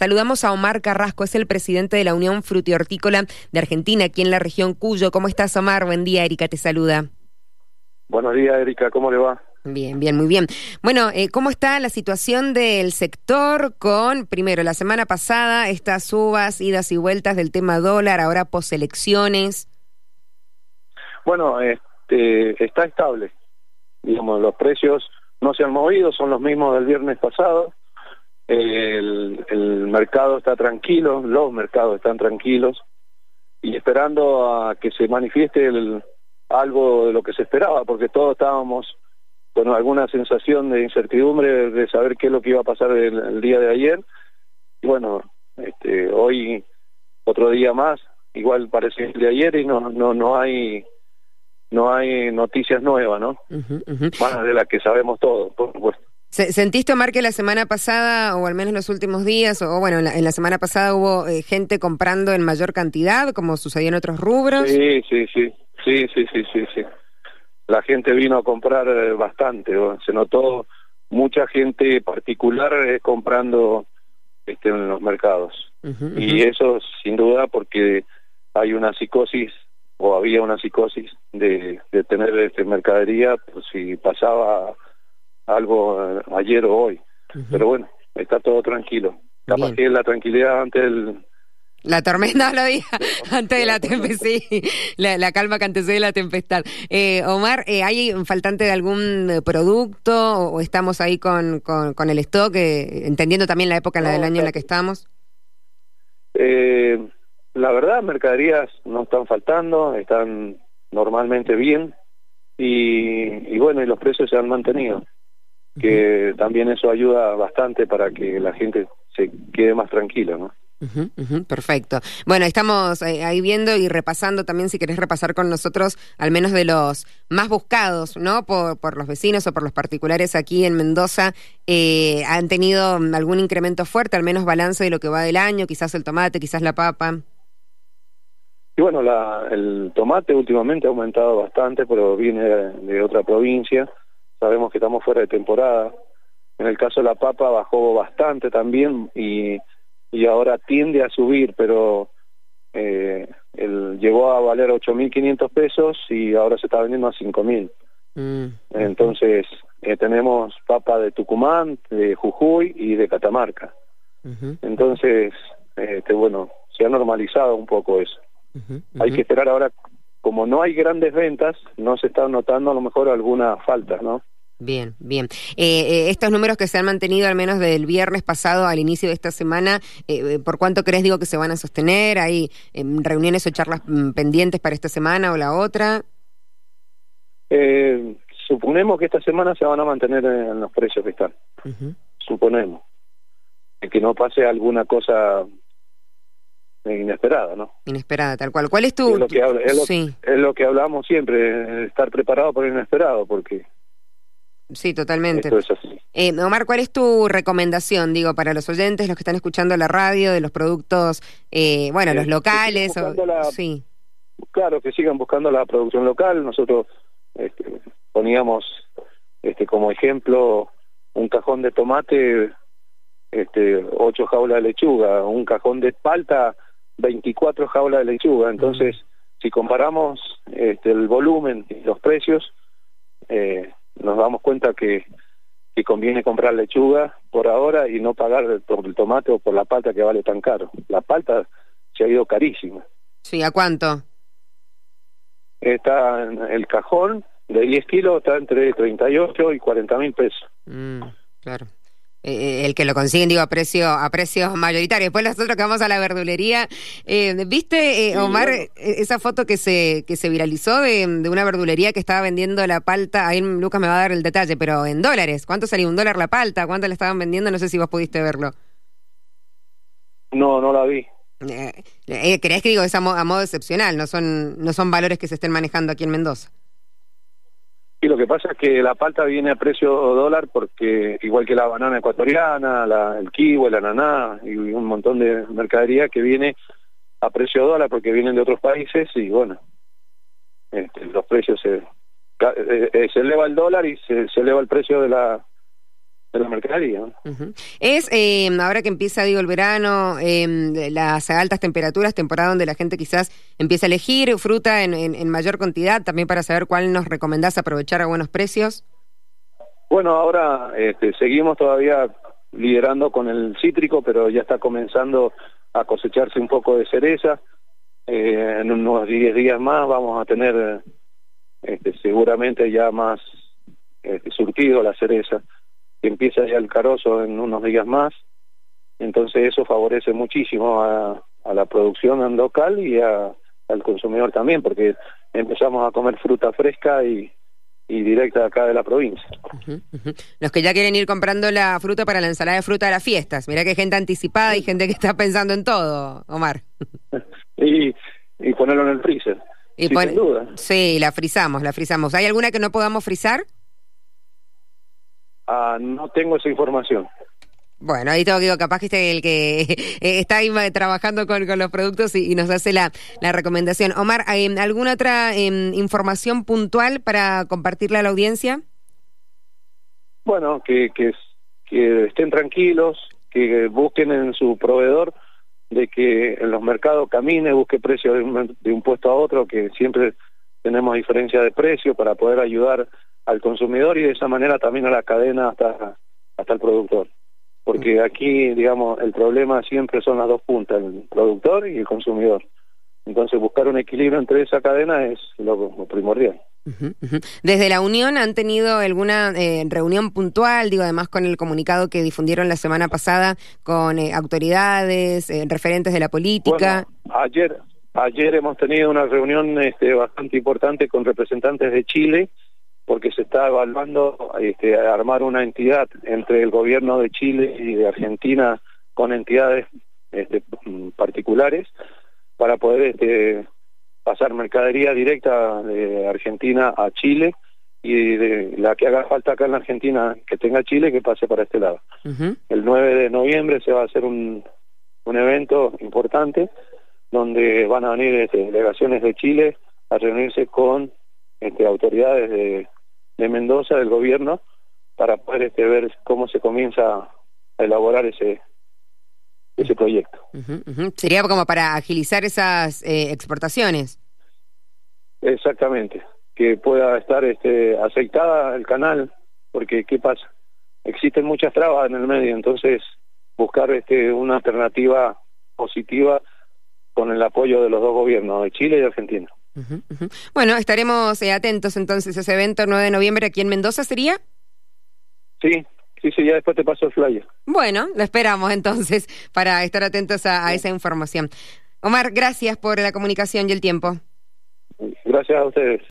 Saludamos a Omar Carrasco, es el presidente de la Unión Frutihortícola de Argentina, aquí en la región Cuyo. ¿Cómo estás, Omar? Buen día, Erika te saluda. Buenos días, Erika, ¿cómo le va? Bien, bien, muy bien. Bueno, eh, ¿cómo está la situación del sector con, primero, la semana pasada, estas subas, idas y vueltas del tema dólar, ahora poselecciones? Bueno, este, está estable. Digamos, los precios no se han movido, son los mismos del viernes pasado. El, el mercado está tranquilo, los mercados están tranquilos y esperando a que se manifieste el, algo de lo que se esperaba, porque todos estábamos con alguna sensación de incertidumbre de saber qué es lo que iba a pasar el, día de ayer. Y bueno, este, hoy otro día más, igual parece el de ayer y no no no hay no hay noticias nuevas, ¿no? Más de las que sabemos todos, por supuesto. ¿Sentiste, Omar, que la semana pasada, o al menos en los últimos días, o bueno, en la, semana pasada hubo eh, gente comprando en mayor cantidad, como sucedió en otros rubros? Sí, sí, sí, sí, sí, sí, sí, sí. La gente vino a comprar eh, bastante, se notó mucha gente particular eh, comprando este, en los mercados. Y eso sin duda porque hay una psicosis o había una psicosis de, de tener este mercadería pues, si pasaba algo eh, ayer o hoy. Pero bueno, está todo tranquilo. Capaz que la tranquilidad ante el... La tormenta lo dije antes de la tempestad, sí, la, calma que antecede la tempestad. Eh, Omar, eh, ¿hay faltante de algún producto o, estamos ahí con, con, el stock, entendiendo también la época en la del año en la que estamos? la verdad, mercaderías no están faltando, están normalmente bien y, y bueno, y los precios se han mantenido que también eso ayuda bastante para que la gente se quede más tranquila, ¿no? perfecto. Bueno, estamos eh, ahí viendo y repasando también, si querés repasar con nosotros, al menos de los más buscados, ¿no? Por, por los vecinos o por los particulares aquí en Mendoza, eh, han tenido algún incremento fuerte, al menos balance de lo que va del año, quizás el tomate, quizás la papa. Y bueno, la, el tomate últimamente ha aumentado bastante, pero viene de otra provincia sabemos que estamos fuera de temporada. En el caso de la papa bajó bastante también y, y ahora tiende a subir, pero eh, el, llegó a valer 8.500 pesos y ahora se está vendiendo a 5.000. Mm. Entonces eh, tenemos papa de Tucumán, de Jujuy y de Catamarca. Entonces, este, bueno, se ha normalizado un poco eso. Hay que esperar ahora, como no hay grandes ventas, no se está notando a lo mejor alguna falta, ¿no? Bien, bien. Eh, eh, estos números que se han mantenido al menos del viernes pasado al inicio de esta semana, eh, ¿por cuánto crees digo que se van a sostener? ¿Hay em, reuniones o charlas mm, pendientes para esta semana o la otra? suponemos que esta semana se van a mantener en los precios que están. Suponemos. Que no pase alguna cosa inesperada, ¿no? Inesperada, tal cual. ¿Cuál es tu...? Es lo que, es lo que hablamos siempre, estar preparado por lo inesperado, porque Sí, totalmente. Eh, Omar, ¿cuál es tu recomendación, digo, para los oyentes, los que están escuchando la radio, de los productos, eh, bueno, los locales? sí. Claro, que sigan buscando la producción local. Nosotros este, poníamos este, como ejemplo un cajón de tomate, este, ocho jaulas de lechuga, un cajón de palta, 24 jaulas de lechuga. Entonces, si comparamos este, el volumen y los precios, eh, nos damos cuenta que, que conviene comprar lechuga por ahora y no pagar por el tomate o por la palta que vale tan caro. La palta se ha ido carísima. Sí, ¿a cuánto? Está en el cajón de 10 kilos, está entre 38 y 40 mil pesos. Mm, claro. Eh, eh, el que lo consiguen, digo, a precio a precios mayoritarios. Después nosotros que vamos a la verdulería, eh, ¿viste, Omar, esa foto que se que se viralizó de, una verdulería que estaba vendiendo la palta? Ahí Lucas me va a dar el detalle, pero en dólares. ¿Cuánto salía un dólar la palta? ¿Cuánto le estaban vendiendo? No sé si vos pudiste verlo. No, no la vi. ¿Crees que digo es a, a modo excepcional? No son, no son valores que se estén manejando aquí en Mendoza. Y lo que pasa es que la palta viene a precio dólar porque, igual que la banana ecuatoriana, la, el kiwi, el ananá y un montón de mercadería que viene a precio dólar porque vienen de otros países y bueno, este, los precios se, eh, eh, se eleva el dólar y se, se eleva el precio de la de la mercadería. Es, eh, ahora que empieza, digo, el verano, eh, las altas temperaturas, temporada donde la gente quizás empieza a elegir fruta en, en, mayor cantidad, también para saber cuál nos recomendás aprovechar a buenos precios. Bueno, ahora este, seguimos todavía liderando con el cítrico, pero ya está comenzando a cosecharse un poco de cereza. Eh, en unos 10 días más vamos a tener este, seguramente ya más este, surtido la cereza que empieza ya el carozo en unos días más, entonces eso favorece muchísimo a, la producción local y al consumidor también, porque empezamos a comer fruta fresca y, y directa acá de la provincia. Los que ya quieren ir comprando la fruta para la ensalada de fruta de las fiestas, mira que hay gente anticipada y gente que está pensando en todo, Omar. y, y ponerlo en el freezer. Y sin duda. Sí, la frizamos, la frizamos. ¿Hay alguna que no podamos frizar? Ah, no tengo esa información. Bueno, ahí tengo que digo, capaz que este el que eh, está ahí trabajando con, los productos y, nos hace la, recomendación. Omar, ¿alguna otra em, información puntual para compartirle a la audiencia? Bueno, que, que, estén tranquilos, que busquen en su proveedor, de que en los mercados camine, busque precio de un, de un puesto a otro, que siempre tenemos diferencia de precio para poder ayudar al consumidor y de esa manera también a la cadena hasta, hasta el productor. Porque aquí, digamos, el problema siempre son las dos puntas, el productor y el consumidor. Entonces buscar un equilibrio entre esa cadena es lo, primordial. Desde la Unión han tenido alguna eh, reunión puntual, digo, además con el comunicado que difundieron la semana pasada con eh, autoridades, eh, referentes de la política. ayer, ayer hemos tenido una reunión este, bastante importante con representantes de Chile porque se está evaluando este, armar una entidad entre el gobierno de Chile y de Argentina con entidades este, particulares para poder este, pasar mercadería directa de Argentina a Chile y de la que haga falta acá en la Argentina que tenga Chile que pase para este lado. El 9 de noviembre se va a hacer un, un evento importante donde van a venir este, delegaciones de Chile a reunirse con este, autoridades de de Mendoza, del gobierno, para poder este, ver cómo se comienza a elaborar ese ese proyecto. Sería como para agilizar esas eh, exportaciones. Exactamente, que pueda estar este, aceitada el canal, porque ¿qué pasa? Existen muchas trabas en el medio, entonces buscar este, una alternativa positiva con el apoyo de los dos gobiernos, de Chile y de Argentina. Bueno, estaremos eh, atentos entonces a ese evento 9 de noviembre aquí en Mendoza, ¿sería? Sí, sí, sí, ya después te paso el flyer. Bueno, lo esperamos entonces para estar atentos a esa información. Omar, gracias por la comunicación y el tiempo. Gracias a ustedes.